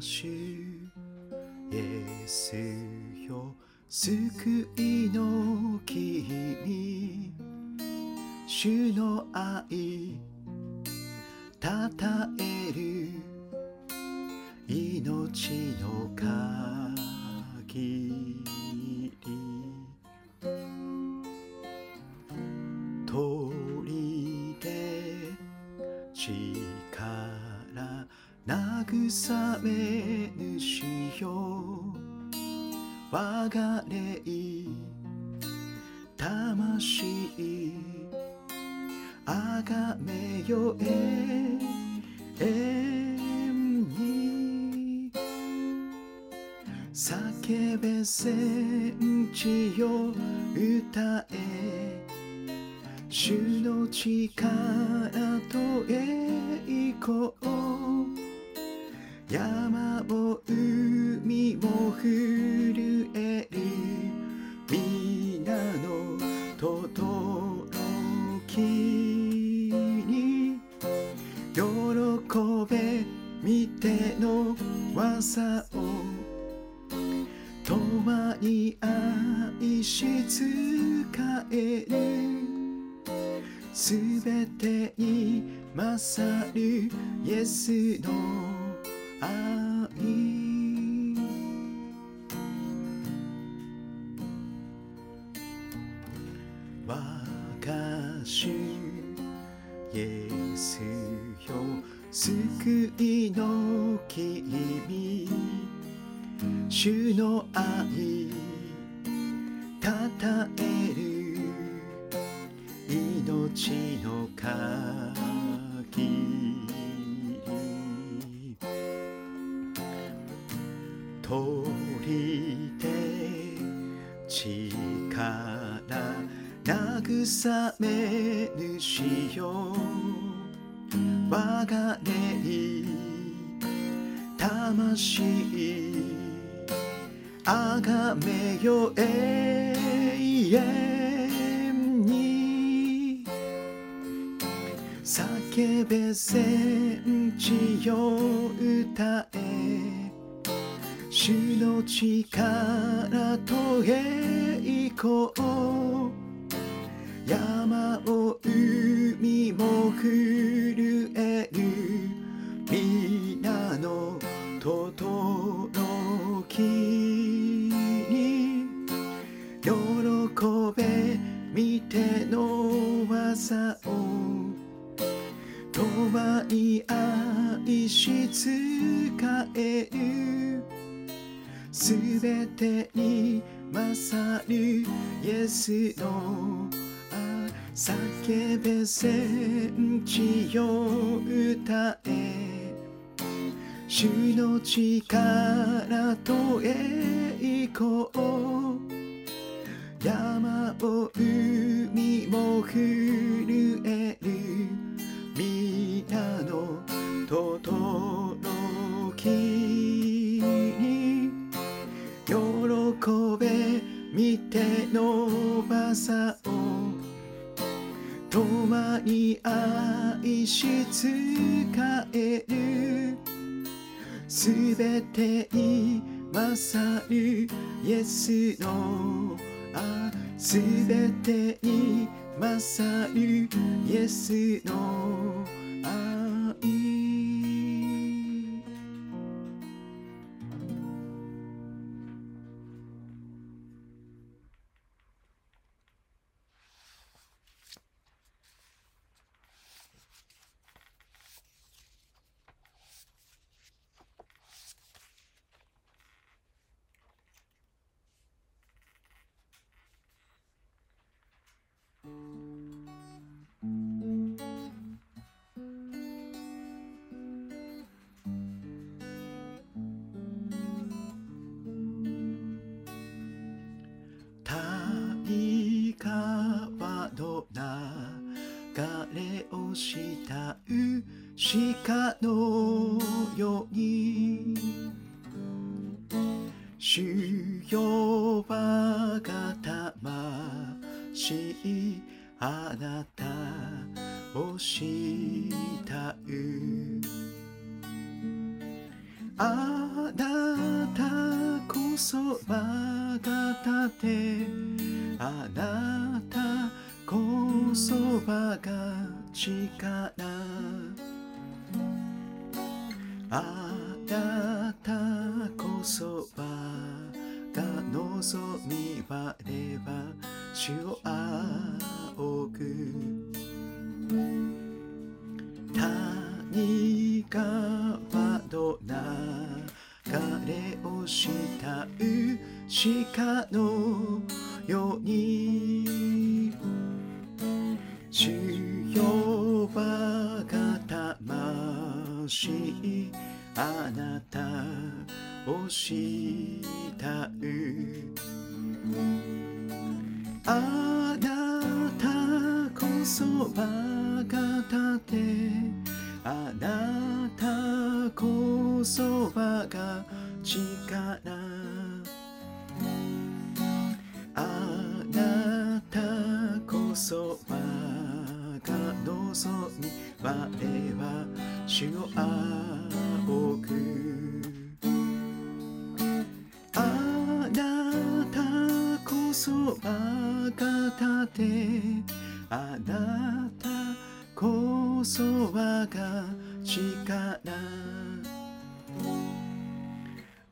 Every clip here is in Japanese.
主イエスよ救いの君。主の愛叫べ戦地よ歌え。主の力と栄光。山も海も震え。る皆の轟きに。喜べ。見ての技。勝るイエスの愛我が主イエスよ救いの君主の愛たたえる命の神。限り鳥で力慰め主よ我が霊魂あがめよ永遠叫べ戦地よ歌え。主の力と栄光山を海も来る。戦地よ歌え。主の力と栄光すべてに勝るイエスのあすべてに勝るイエスの主よ我が魂あなたを慕うあなたこそ我が立てあなたこそ我が力あを慕うあなたこそ我が盾あなたこそ我が力あなたこそ我が望み。我は主を仰ぐそ我が盾あなたこそ我が力。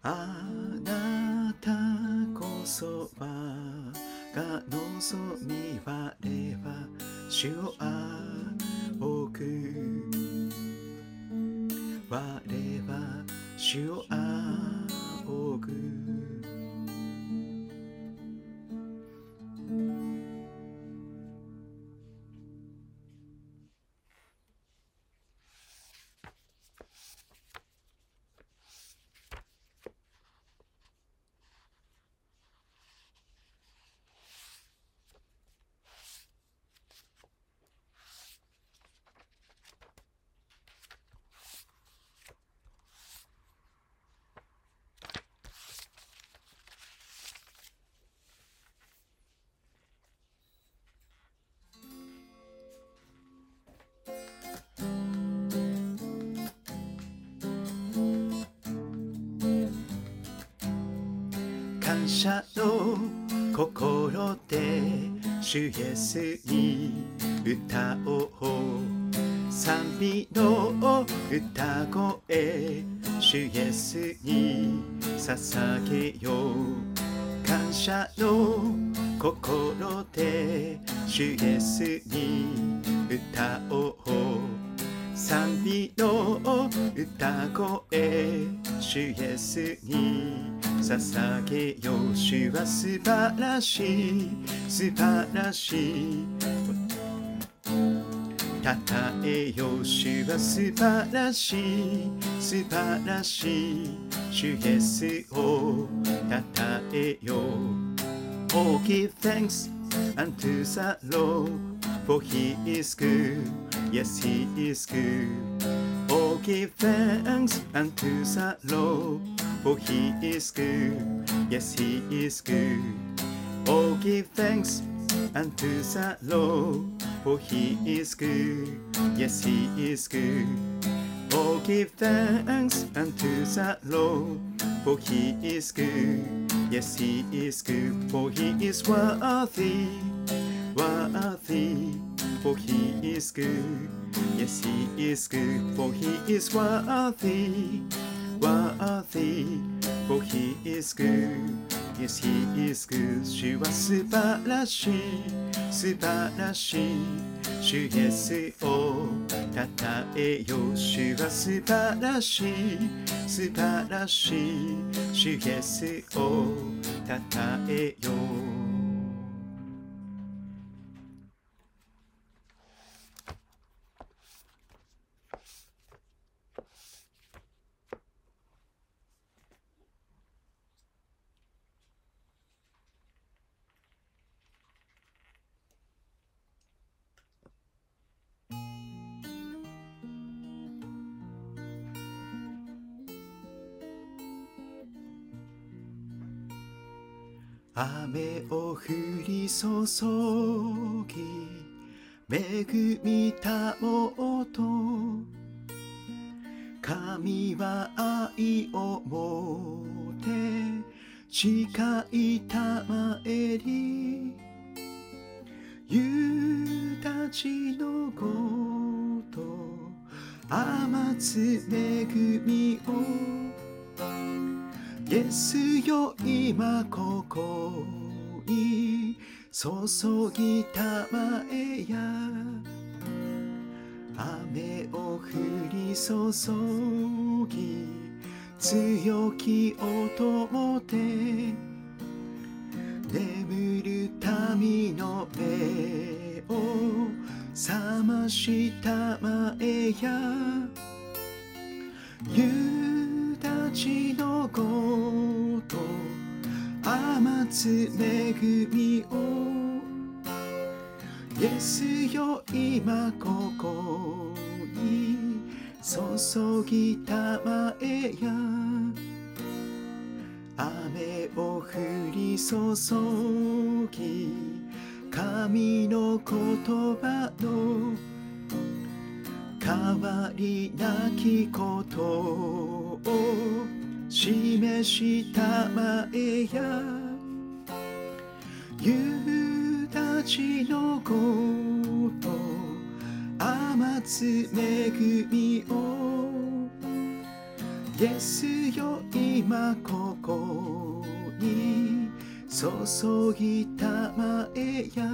あなたこそ我が望み我は主を仰ぐ。我は主を仰ぐ。感謝の心で主イエスに歌おう。賛美の歌声主イエスに捧げよう。感謝の心で主イエスに歌おう。賛美の歌声主イエスに捧げよう主は素晴らしい。素晴らしい。たたえよう主は素晴らしい。素晴らしい。主イエスをたたえよう。Oh give thanks unto the Lord for he is good yes he is good Oh give thanks unto the Lord for he is good. Yes, he is good. Oh, give thanks unto the Lord, for he is good. Yes, he is good. Oh, give thanks unto the Lord, for he is good. Yes, he is good, for he is worthy, worthy, for he is good. Yes, he is good, for he is worthy, worthy, for he is good. Yes, he is good. 主は素晴らしい、素晴らしい。主イエスを たたえよ。主は素晴らしい、素晴らしい。主イエスをたたえよ雨を降り注ぎ恵みたもと神は愛をもて近いたまえり夕立のごと甘つ恵みをイエスよ今ここに注ぎたまえや。雨を降り注ぎ強き音で。眠る民の目を覚ましたまえや。夕立のごと甘つ恵みをイエスよ今ここに注ぎたまえや雨を降り注ぎ神の言葉の変わりなきことを示したまえや。夕立のごと甘つ恵みを。イエスよ今ここに注ぎたまえや。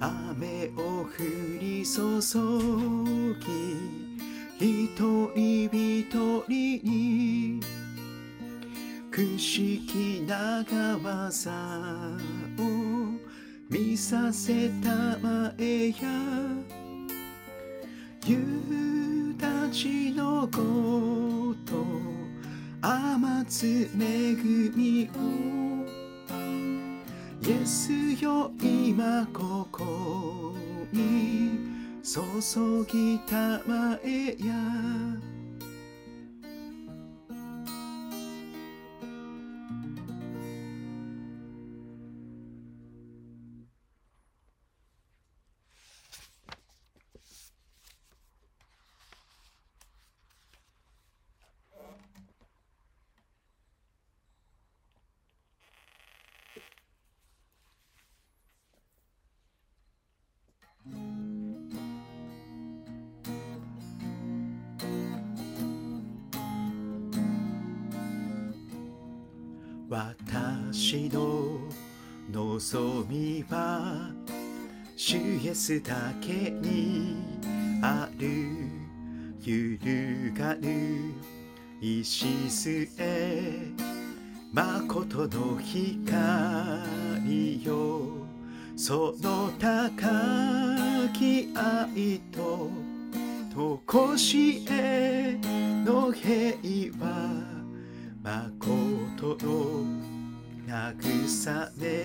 雨を降り注ぎ一人一人にくしき長技を見させたまえや。夕立のごと甘つ恵みを。イエスよ今ここに。注ぎたまえや。望みは主イエスだけにある揺るがぬ礎誠の光よその高き愛ととこしえの平和誠の慰め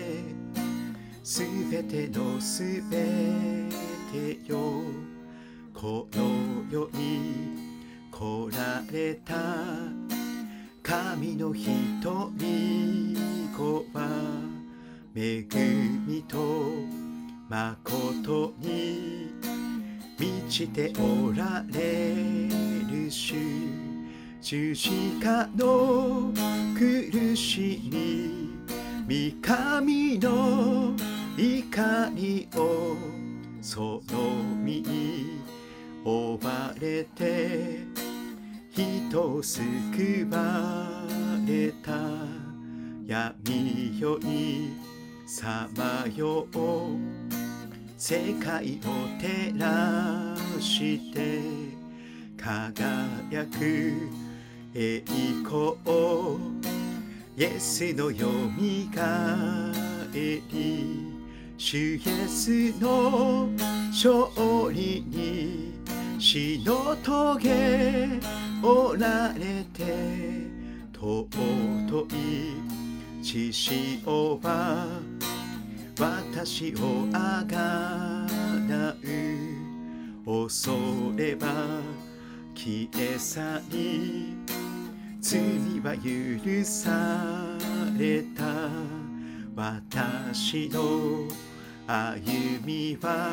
すべてのすべてよ。この世に来られた神の一人子は恵みと誠に満ちておられる主。十字架の苦しみ三神の怒りをその身に追われて人救われた闇よいさまよう世界を照らして輝く栄光イエスのよみがえり主イエスの勝利に死の棘おられて尊い血潮は私をあがなう。恐れば消え去り罪は許された私の歩みは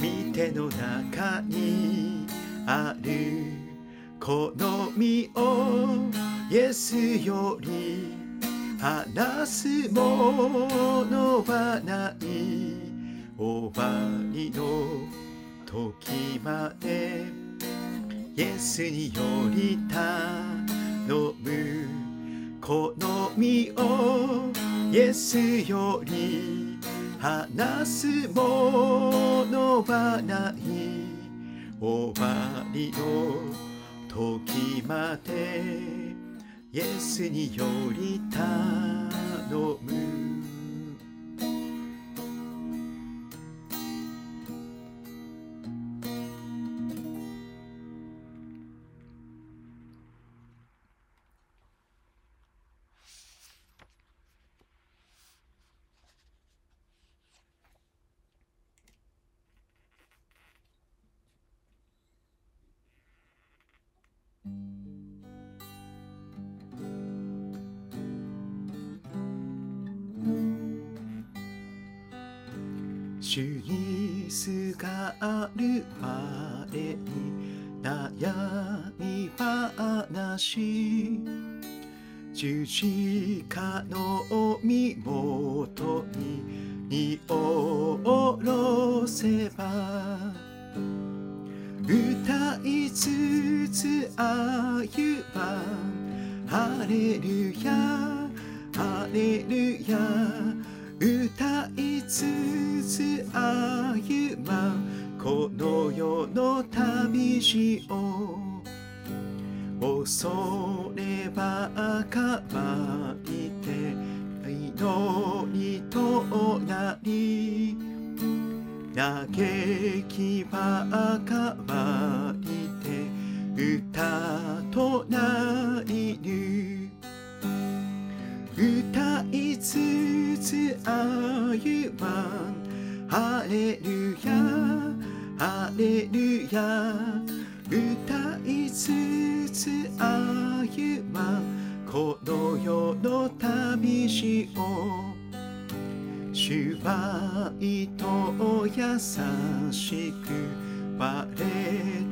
見ての中にあるこの身をイエスより話すものはない。終わりの時までイエスにより頼むこの身をイエスより話すものはない終わりの時までイエスにより頼む主にすがる前に悩み話十字架の身元に荷を下ろせば歌いつつ歩ばハレルヤハレルヤ歌いつつ歩まこの世の旅路を。恐ればかばいて祈りとなり。嘆きばかばいて歌となりる。歌いつつ歩まハレルヤハレルヤ歌いつつ歩まこの世の旅路を主は愛と優しく我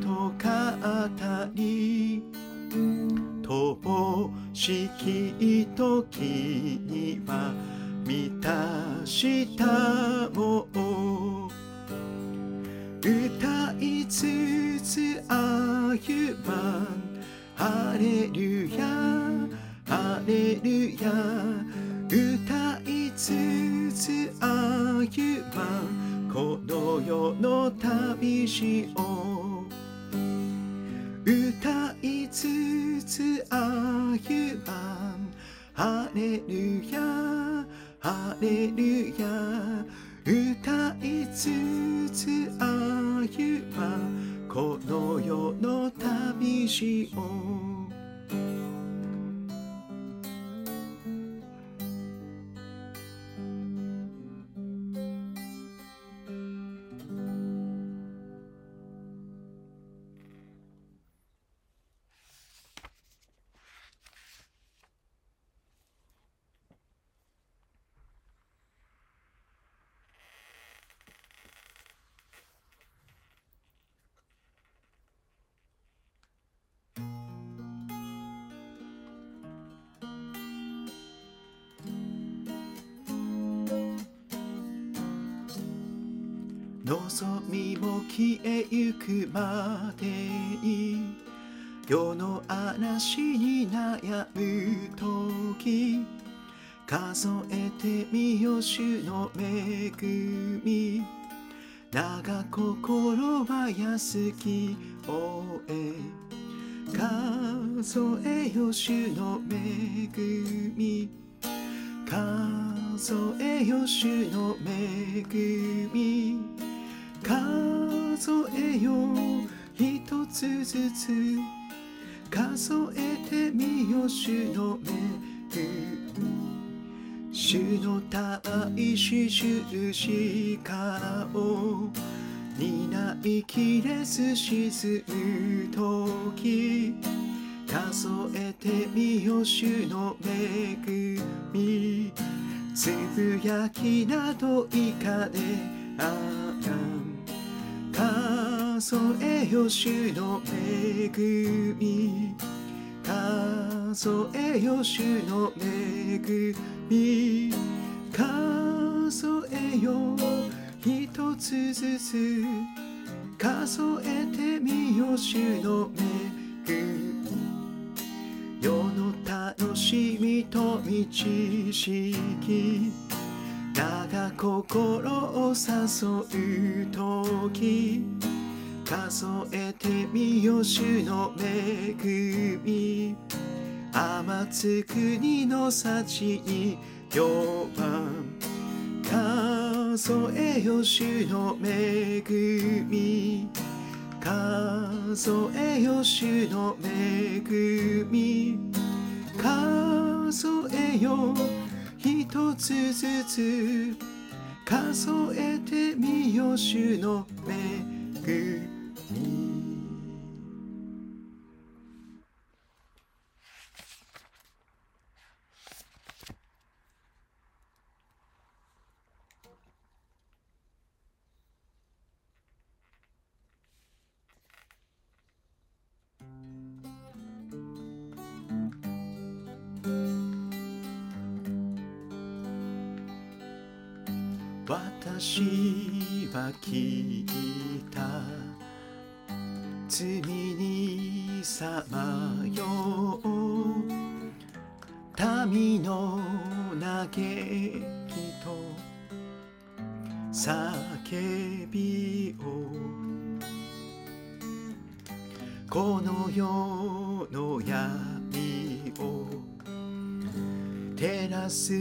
と語り乏しき時には満たしたも歌いつつ歩まハレルヤハレルヤ歌いつつ歩まこの世の旅路を歌いつつ歩まハレルヤハレルヤ歌いつつ歩まこの世の旅路を。望みも消えゆくまでに世の嵐に悩む時数えてみよ主の恵み長心は安きをえ数えよ主の恵み数えよ主の恵み数えよう一つずつ数えてみよ主の恵み主の大し印かを担いきれず沈む時数えてみよ主の恵みつぶやきなどいかであら数えよ主の恵み。数えよ主の恵み。数えよ一つずつ数えてみよ主の恵み。世の楽しみと道しき。だが心を誘う時。数えてみよ主の恵み。天津国の幸に4番数えよ主の恵み。数えよ主の恵み。数えよ一つずつ。数えてみよ主の恵み。嘆きと叫びを。この世の闇を。照らす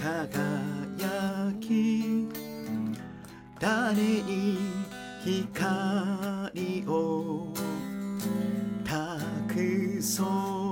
輝き。誰に光を。託そう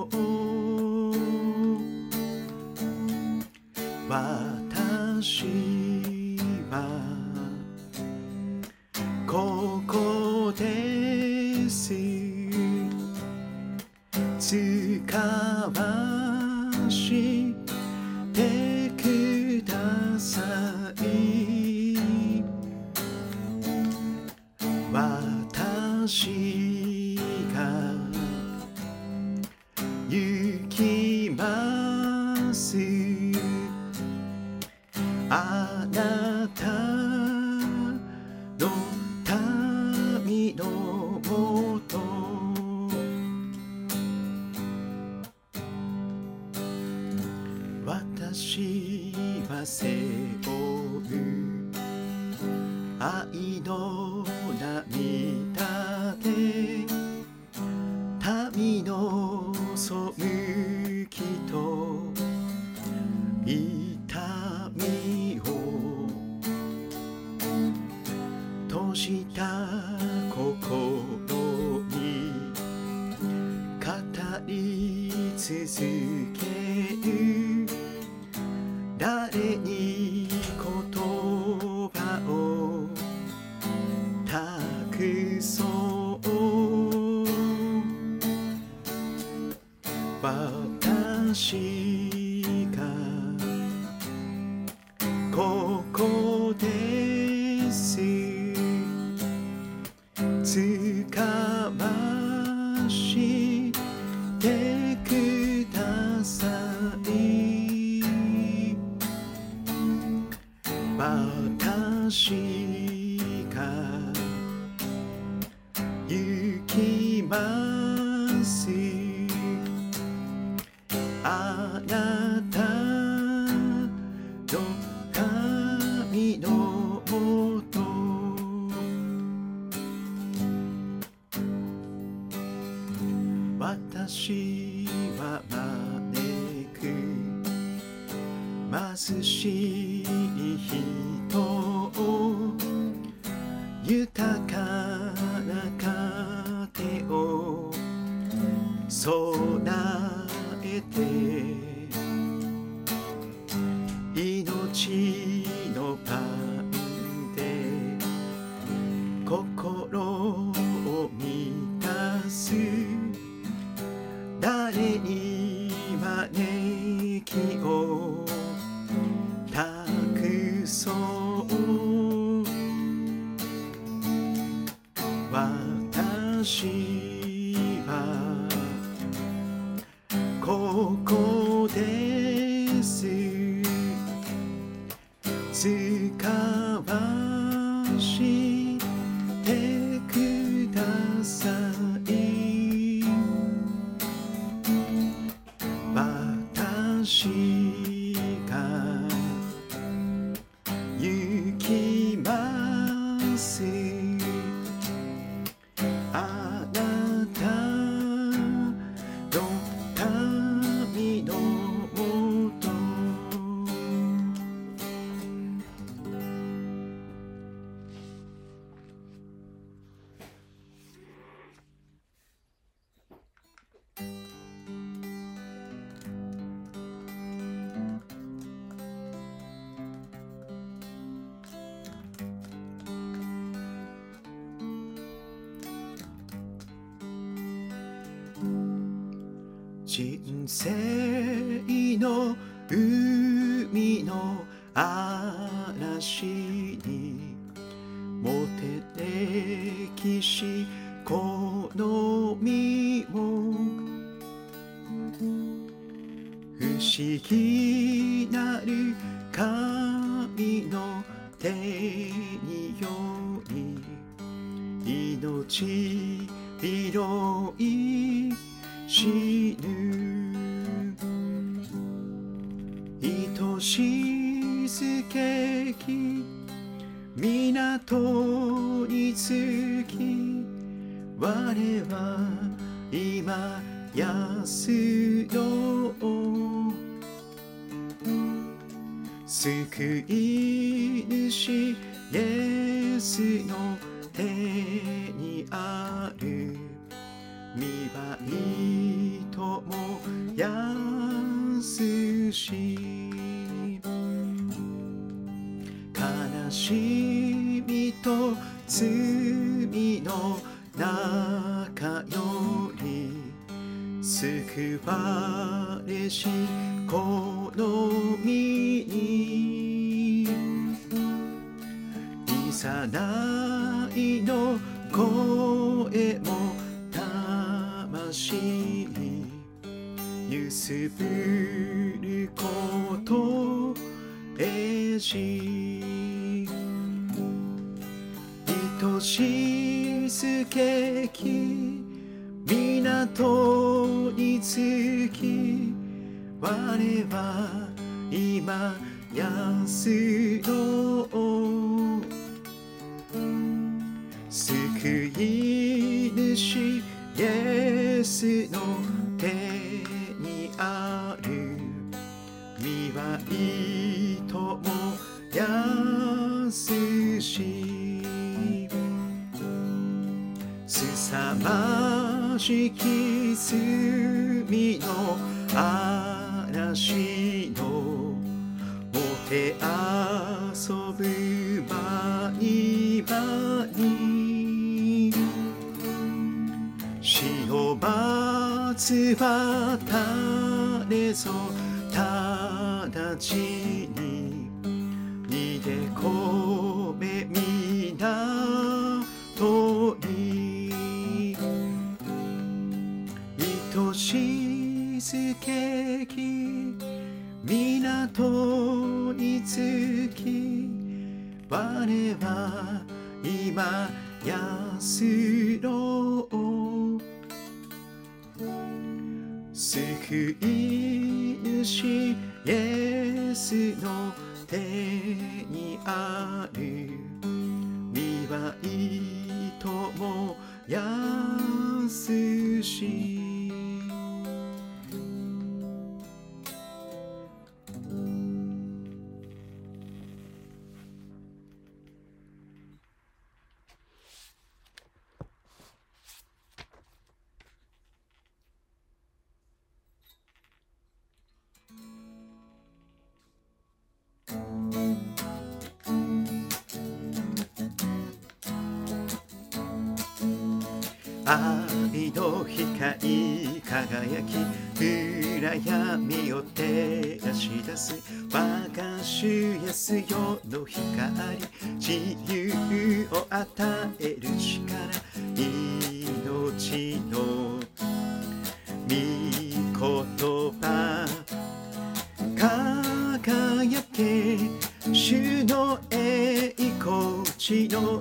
き島ここ人生の海の嵐にもて歴史好みも不思議なる神の手により命広い我は今安の救い主イエスの手にある見舞いとも安し。悲しみと罪の中救われしこの身にいさないの声も魂揺すぶることえし。愛しすけき我は今安の救い主イエスの手にある見舞いとも安しすさまじき罪の嵐てあそぶ毎場に死を待つれぞ直ちに逃げ込め港に愛しすけき港に着き我は今安ろう。救い主イエスの手にある。見舞いとも安し。言葉輝け主の栄光地の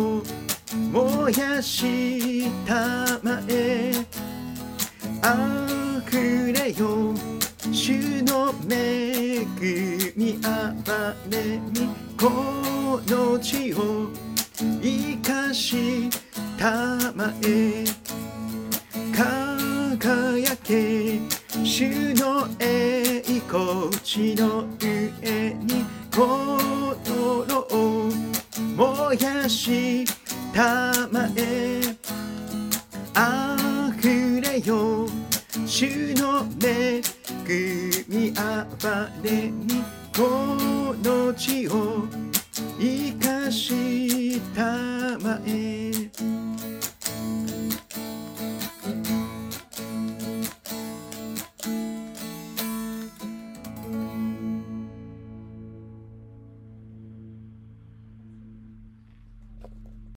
を燃やしたまえあふれよ主の恵みあばれみこの地を生かしたまえ。輝け主の栄光地の上に心をもやしたまえ。あふれよ。主の恵。みあばれにこの地を生かしたまえ